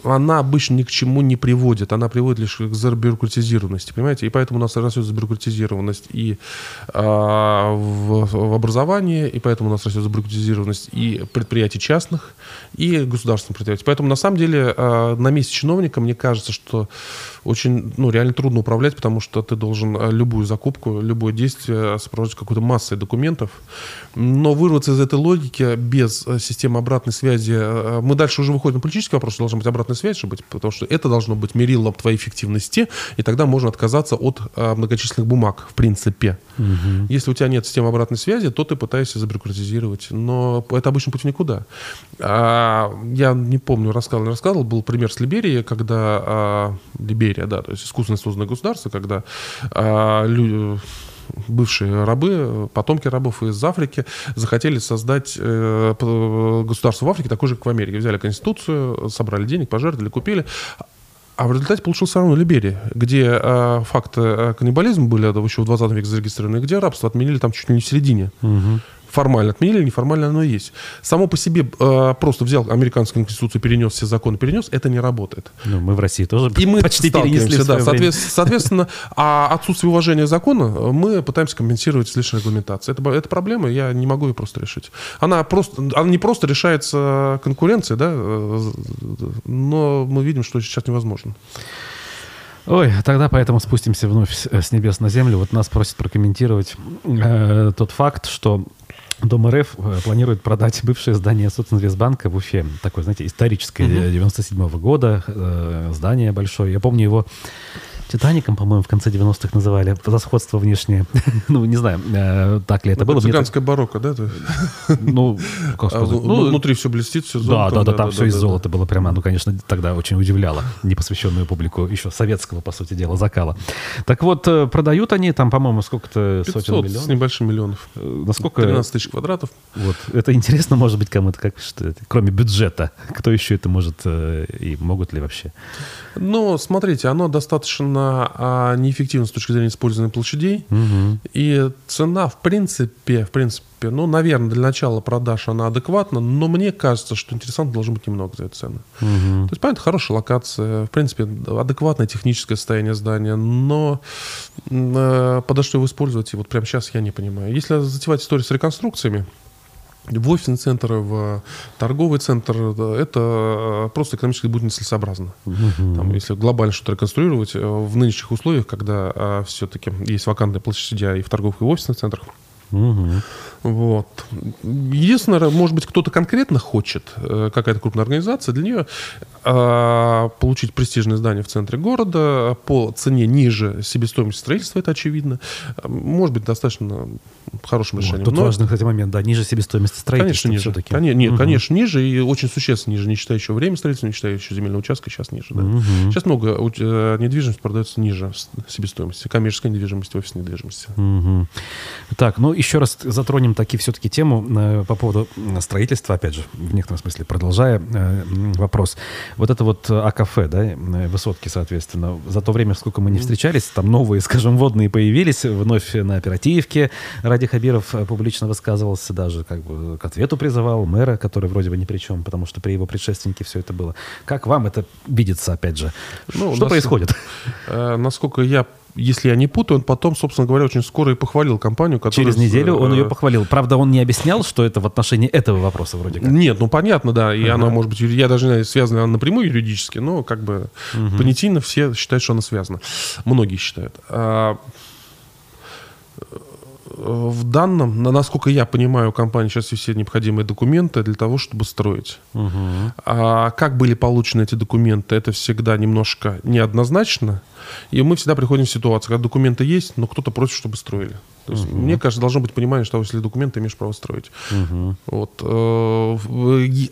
она обычно ни к чему не приводит. Она приводит лишь к забюрократизированности, понимаете? И поэтому у нас растет забюрократизированность и а, в, в образовании, и поэтому у нас растет забюрократизированность и предприятий частных, и государственных предприятий. Поэтому на самом деле а, на месте чиновника мне кажется, что очень, ну, реально трудно управлять, потому что ты должен а, любую закупку, любое действие сопровождать какой-то массой документов. Но вырваться из этой логики без а, системы обратной связи, а, мы дальше уже выходим на политический вопрос, должна быть обратная связь, чтобы быть, потому что это должно быть мерилом твоей эффективности, и тогда можно отказаться от многочисленных бумаг, в принципе. Угу. Если у тебя нет системы обратной связи, то ты пытаешься забюрократизировать. Но это обычно путь в никуда. А, я не помню, рассказывал, не рассказывал, был пример с Либерией, когда а, Либерия, да, то есть искусственно созданное государство, когда а, люди бывшие рабы, потомки рабов из Африки, захотели создать э, государство в Африке такое же, как в Америке. Взяли конституцию, собрали денег, пожертвовали, купили. А в результате получился равно Либерия, где э, факты каннибализма были еще в 20 веке зарегистрированы, где рабство отменили там чуть ли не в середине. Угу формально отменили, неформально оно есть. Само по себе э, просто взял американскую конституцию, перенес все законы, перенес, это не работает. Ну, мы в России тоже и мы почти перенесли да, соответственно, соответственно, а отсутствие уважения закона мы пытаемся компенсировать с лишней регламентацией. Это, это проблема, я не могу ее просто решить. Она, просто, она не просто решается конкуренцией, да, э, но мы видим, что сейчас невозможно. Ой, тогда поэтому спустимся вновь с небес на землю. Вот нас просят прокомментировать э, тот факт, что Дом РФ э, планирует продать бывшее здание Социнвестбанка в Уфе. Такое, знаете, историческое, mm-hmm. 97 -го года, э, здание большое. Я помню его Титаником, по-моему, в конце 90-х называли, за сходство внешнее. ну, не знаю, э, так ли это ну, было. Цыганская барокко, да? ну, как а, сказать? ну, внутри все блестит, все золото. Да, да, да, там все из золота было прямо. Ну, конечно, тогда очень удивляло непосвященную публику еще советского, по сути дела, закала. Так вот, э, продают они там, по-моему, сколько-то сотен миллионов. с небольшим миллионов. Э, насколько... 13 тысяч квадратов. Вот. Это интересно, может быть, кому-то, как что кроме бюджета. Кто еще это может и могут ли вообще? Ну, смотрите, оно достаточно а, неэффективно с точки зрения использования площадей. Угу. И цена, в принципе, в принципе, ну, наверное, для начала продаж она адекватна, но мне кажется, что интересант должен быть немного за эту цену. Угу. То есть, понятно, хорошая локация, в принципе, адекватное техническое состояние здания, но э, подо что его использовать, и вот прямо сейчас я не понимаю. Если затевать историю с реконструкциями, в офисный центр, в торговый центр, это просто экономически будет нецелесообразно. Угу. Там, если глобально что-то реконструировать, э, в нынешних условиях, когда все-таки есть вакантные площади и в торговых, и в офисных центрах, Угу. Вот. Единственное, может быть, кто-то конкретно хочет, э, какая-то крупная организация, для нее э, получить престижное здание в центре города по цене ниже себестоимости строительства, это очевидно, может быть достаточно хорошим решением. Вот, тут Но важный, кстати, момент, да, ниже себестоимости строительства конечно, ниже. все-таки. Конечно, нет, угу. конечно, ниже и очень существенно ниже, не считая еще время строительства, не считая еще земельного участка, сейчас ниже. Да. Угу. Сейчас много э, недвижимости продается ниже себестоимости, коммерческой недвижимости, офисной недвижимости. Угу. Так, ну еще раз затронем таки все-таки тему э, по поводу строительства, опять же, в некотором смысле, продолжая э, вопрос. Вот это вот АКФ, да, э, высотки, соответственно, за то время, сколько мы не встречались, там новые, скажем, водные появились, вновь на оперативке. Ради Хабиров публично высказывался, даже как бы к ответу призывал мэра, который вроде бы ни при чем, потому что при его предшественнике все это было. Как вам это видится, опять же? Ну, что нас, происходит? Э, насколько я если я не путаю, он потом, собственно говоря, очень скоро и похвалил компанию, которая... Через неделю он ее э, похвалил. Правда, он не объяснял, что это в отношении этого вопроса вроде как. Нет, ну понятно, да. И uh-huh. она, может быть, я даже не знаю, связана она напрямую юридически, но как бы uh-huh. понятийно все считают, что она связана. Многие считают. А, в данном, насколько я понимаю, у компании сейчас есть все необходимые документы для того, чтобы строить. Угу. А как были получены эти документы, это всегда немножко неоднозначно. И мы всегда приходим в ситуацию, когда документы есть, но кто-то просит, чтобы строили. То есть, угу. Мне кажется, должно быть понимание, что если документы, имеешь право строить. Угу. Вот. Э,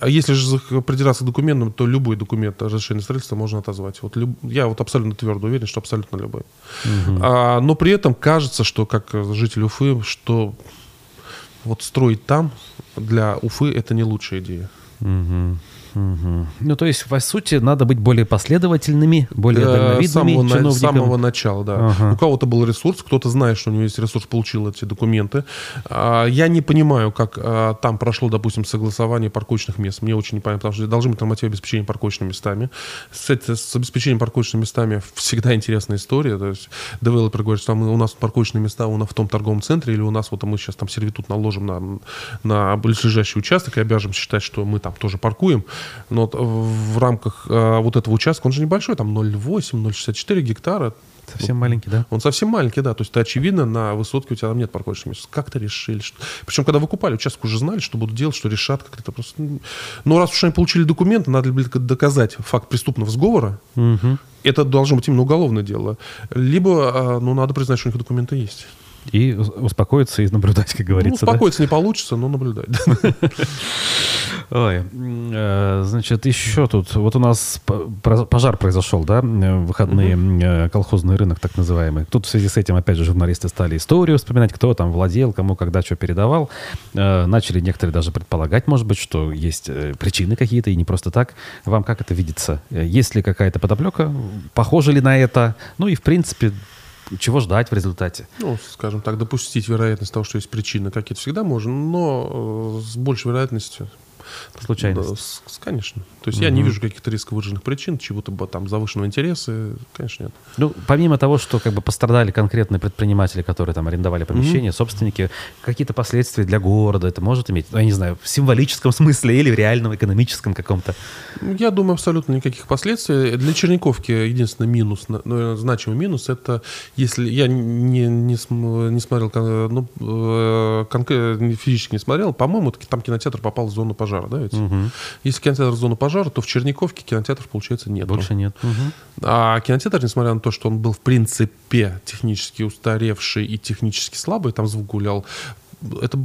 а если же придираться к документам, то любой документ разрешения строительства можно отозвать. Вот люб... Я вот абсолютно твердо уверен, что абсолютно любой. Угу. А, но при этом кажется, что как житель Уфы, что вот строить там для Уфы это не лучшая идея. Угу. Угу. Ну, то есть, по сути, надо быть более последовательными, более да, дальновидными самого, чиновникам. С самого начала, да. Ага. У кого-то был ресурс, кто-то знает, что у него есть ресурс, получил эти документы. А, я не понимаю, как а, там прошло, допустим, согласование парковочных мест. Мне очень непонятно, потому что должны быть нормативы обеспечения парковочными местами. С, с обеспечением парковочными местами всегда интересная история. То есть, девелопер говорит, что у нас парковочные места у нас в том торговом центре, или у нас вот мы сейчас там сервитут наложим на, на ближайший участок и обяжем считать, что мы там тоже паркуем. Но вот в рамках э, вот этого участка, он же небольшой, там 0,8-0,64 гектара. Совсем вот, маленький, да? Он совсем маленький, да. То есть, ты, очевидно, на высотке у тебя там нет парковочных мест. Как-то решили. Что... Причем, когда выкупали участок, уже знали, что будут делать, что решат как-то просто... Но ну, раз уж они получили документы, надо доказать факт преступного сговора. Угу. Это должно быть именно уголовное дело. Либо, а, ну, надо признать, что у них документы есть. И успокоиться и наблюдать, как говорится. Ну, успокоиться да? не получится, но наблюдать. Ой, э, значит, еще тут, вот у нас пожар произошел, да, в выходные, угу. колхозный рынок так называемый. Тут в связи с этим, опять же, журналисты стали историю вспоминать, кто там владел, кому когда что передавал. Э, начали некоторые даже предполагать, может быть, что есть причины какие-то, и не просто так. Вам как это видится? Есть ли какая-то подоплека? Похоже ли на это? Ну и, в принципе, чего ждать в результате? Ну, скажем так, допустить вероятность того, что есть причины какие-то всегда можно, но с большей вероятностью Случайность. Да, конечно. То есть угу. я не вижу каких-то резко выраженных причин, чего-то там завышенного интереса, конечно, нет. Ну, помимо того, что как бы пострадали конкретные предприниматели, которые там арендовали помещение, угу. собственники, какие-то последствия для города это может иметь? Ну, я не знаю, в символическом смысле или в реальном экономическом каком-то? Я думаю, абсолютно никаких последствий. Для Черниковки единственный минус, ну, значимый минус, это если я не, не, не смотрел, ну, э, физически не смотрел, по-моему, там кинотеатр попал в зону пожара пожара, да, ведь? Угу. Если кинотеатр зона пожара, то в Черниковке кинотеатров, получается, нет. Больше нет. Угу. А кинотеатр, несмотря на то, что он был, в принципе, технически устаревший и технически слабый, там звук гулял, это,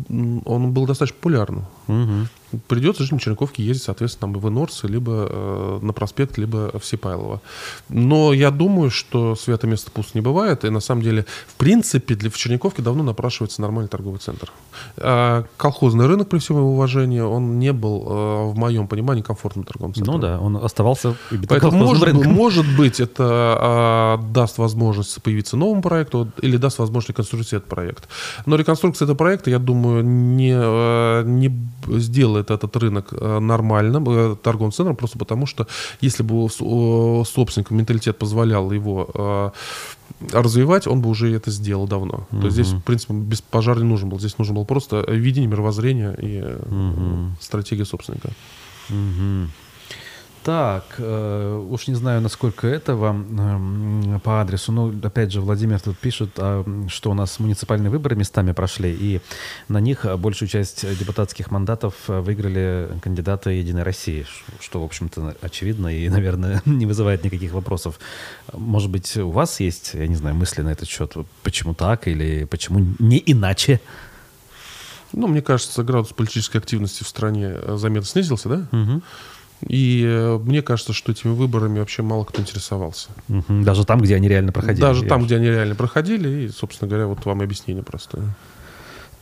он был достаточно популярным. Угу придется жителям Черниковки ездить, соответственно, там в Инорсы, либо э, на проспект, либо в Сипайлово. Но я думаю, что свято место пусто не бывает, и на самом деле, в принципе, для, в Черниковке давно напрашивается нормальный торговый центр. А колхозный рынок, при всем его уважении, он не был, э, в моем понимании, комфортным торговым центром. Ну да, он оставался Поэтому, может, рынком. может быть, это э, даст возможность появиться новому проекту или даст возможность реконструировать этот проект. Но реконструкция этого проекта, я думаю, не, э, не сделает делает этот рынок э, нормальным, э, торговым центром, просто потому что если бы собственник менталитет позволял его э, развивать, он бы уже это сделал давно. Угу. То есть здесь, в принципе, без пожара не нужен был. Здесь нужен был просто видение мировоззрения и угу. стратегия собственника. Угу. Так, э, уж не знаю, насколько это вам э, по адресу. Но, опять же, Владимир тут пишет, э, что у нас муниципальные выборы местами прошли, и на них большую часть депутатских мандатов выиграли кандидаты Единой России, что, в общем-то, очевидно и, наверное, не вызывает никаких вопросов. Может быть, у вас есть, я не знаю, мысли на этот счет? Почему так или почему не иначе? Ну, мне кажется, градус политической активности в стране заметно снизился, да? Угу. И э, мне кажется, что этими выборами вообще мало кто интересовался. Даже там, где они реально проходили. Даже там, где они реально проходили. И, собственно говоря, вот вам объяснение простое.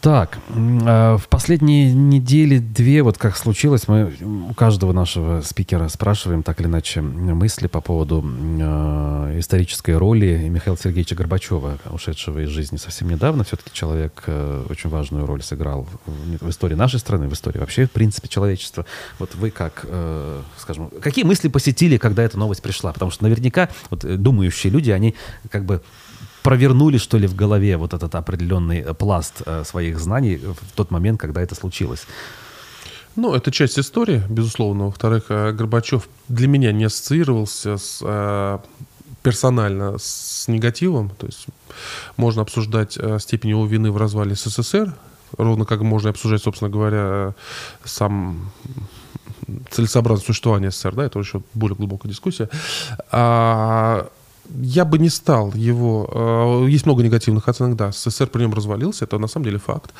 Так, а, в последние недели две, вот как случилось, мы у каждого нашего спикера спрашиваем так или иначе мысли по поводу э, исторической роли Михаила Сергеевича Горбачева, ушедшего из жизни совсем недавно. Все-таки человек э, очень важную роль сыграл в, истории нашей страны, в истории вообще, в принципе, человечества. Вот вы как, э, скажем, какие мысли посетили, когда эта новость пришла? Потому что наверняка вот, думающие люди, они как бы провернули, что ли, в голове вот этот определенный э, пласт э, своих знаний в тот момент, когда это случилось. Ну, это часть истории, безусловно. Во-вторых, э, Горбачев для меня не ассоциировался с, персонально с негативом. То есть можно обсуждать степень его вины в развале СССР, ровно как можно обсуждать, собственно говоря, сам целесообразное существование СССР, да, это еще более глубокая дискуссия. А я бы не стал его... Э, есть много негативных оценок, да. СССР при нем развалился, это на самом деле факт.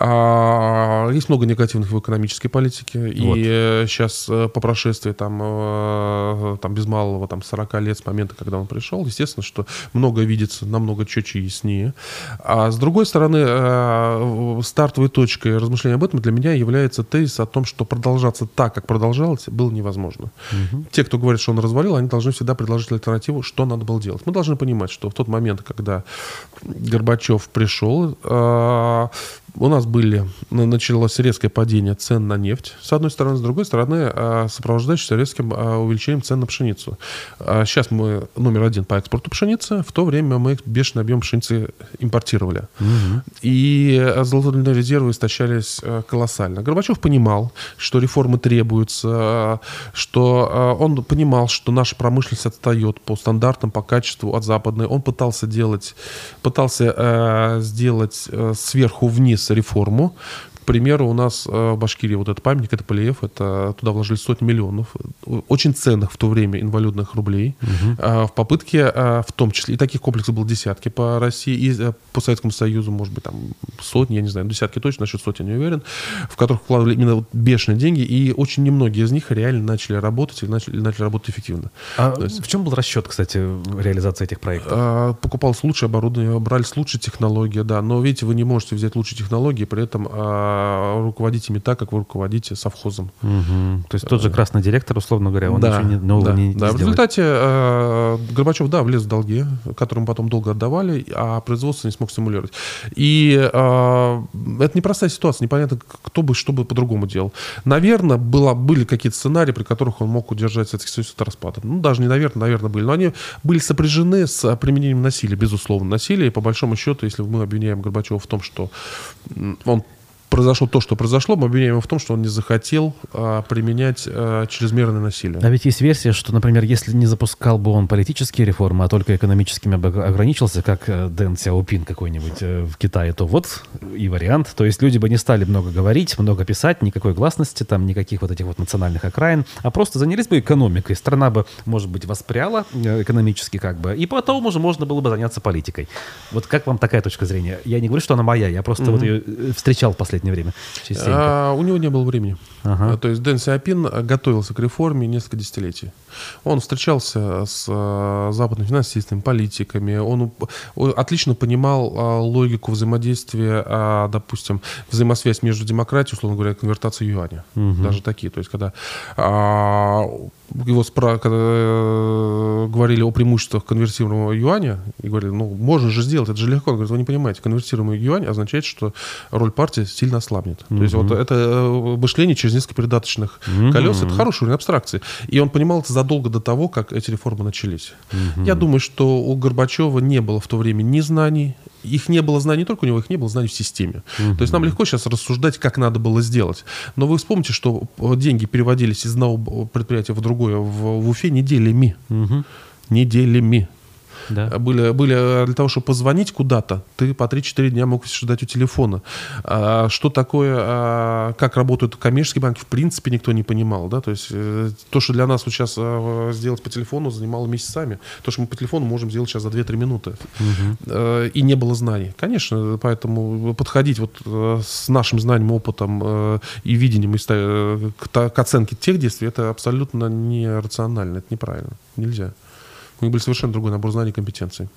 А, есть много негативных в экономической политике. Вот. И сейчас э, по прошествии там, э, там без малого там, 40 лет с момента, когда он пришел, естественно, что много видится намного четче и яснее. А с другой стороны, стартовой точкой размышления об этом для меня является тезис о том, что продолжаться так, как продолжалось, было невозможно. Угу. Те, кто говорит, что он развалил, они должны всегда предложить альтернативу, что надо было делать. Мы должны понимать, что в тот момент, когда Горбачев пришел, а, у нас были, началось резкое падение цен на нефть, с одной стороны, с другой стороны, а, сопровождающееся резким а, увеличением цен на пшеницу. Сейчас мы номер один по экспорту пшеницы, в то время мы бешеный объем пшеницы импортировали. Угу. И золотые резервы истощались колоссально. Горбачев понимал, что реформы требуются, что он понимал, что наша промышленность отстает по стандартам, по качеству от западной. Он пытался делать, пытался э, сделать э, сверху вниз реформу, примеру, у нас в Башкирии вот этот памятник, это Полиев, это туда вложили сотни миллионов, очень ценных в то время инвалидных рублей, угу. в попытке, в том числе, и таких комплексов было десятки по России, и по Советскому Союзу, может быть, там сотни, я не знаю, десятки точно, насчет сотен не уверен, в которых вкладывали именно вот бешеные деньги, и очень немногие из них реально начали работать и начали, начали работать эффективно. А есть, в чем был расчет, кстати, реализации этих проектов? А, покупалось лучшее оборудование, брались лучшие технологии, да, но видите, вы не можете взять лучшие технологии, при этом а, руководить ими так, как вы руководите совхозом. Угу. То есть тот же красный директор, условно говоря, он да, ничего не, нового да, не, да. В результате а, Горбачев, да, влез в долги, которым потом долго отдавали, а производство не смог стимулировать. И а, это непростая ситуация, непонятно, кто бы что бы по-другому делал. Наверное, было, были какие-то сценарии, при которых он мог удержать Советский Союз от распада. Ну, даже не наверное, наверное, были. Но они были сопряжены с применением насилия, безусловно. Насилие, и по большому счету, если мы обвиняем Горбачева в том, что он произошло то, что произошло, мы обвиняем его в том, что он не захотел а, применять а, чрезмерное насилие. А ведь есть версия, что, например, если не запускал бы он политические реформы, а только экономическими ограничился, как э, Дэн Сяопин какой-нибудь э, в Китае, то вот и вариант. То есть люди бы не стали много говорить, много писать, никакой гласности, там никаких вот этих вот национальных окраин, а просто занялись бы экономикой. Страна бы, может быть, воспряла э, экономически как бы, и потом уже можно было бы заняться политикой. Вот как вам такая точка зрения? Я не говорю, что она моя, я просто mm-hmm. вот ее встречал в последнее время? А, у него не было времени. Ага. То есть Дэн Сиапин готовился к реформе несколько десятилетий. Он встречался с а, западными финансистами, политиками. Он отлично понимал а, логику взаимодействия, а, допустим, взаимосвязь между демократией, условно говоря, конвертацией юаня. Угу. Даже такие. То есть когда его спра... когда э, говорили о преимуществах конвертируемого юаня, и говорили, ну, можно же сделать, это же легко. Он говорит, вы не понимаете, конвертируемый юань означает, что роль партии сильно ослабнет. Mm-hmm. То есть вот это э, мышление через несколько передаточных mm-hmm. колес, это хороший уровень абстракции. И он понимал это задолго до того, как эти реформы начались. Mm-hmm. Я думаю, что у Горбачева не было в то время ни знаний, их не было знаний не только у него, их не было знаний в системе. Mm-hmm. То есть нам легко сейчас рассуждать, как надо было сделать. Но вы вспомните, что деньги переводились из одного предприятия в другое в, в Уфе неделями. Mm-hmm. Неделями. Да. Были, были э, для того, чтобы позвонить куда-то, ты по 3-4 дня мог ждать у телефона. А, что такое, а, как работают коммерческие банки, в принципе, никто не понимал. Да? То есть э, то, что для нас вот сейчас сделать по телефону, занимало месяцами. То, что мы по телефону можем сделать сейчас за 2-3 минуты. Угу. И не было знаний. Конечно, поэтому подходить вот с нашим знанием, опытом и видением к, к оценке тех действий, это абсолютно нерационально, это неправильно. Нельзя. У них был совершенно другой набор знаний и компетенций.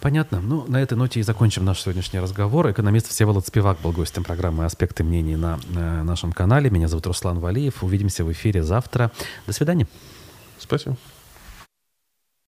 Понятно. Ну, на этой ноте и закончим наш сегодняшний разговор. Экономист Всеволод Спивак был гостем программы «Аспекты мнений» на э, нашем канале. Меня зовут Руслан Валиев. Увидимся в эфире завтра. До свидания. Спасибо.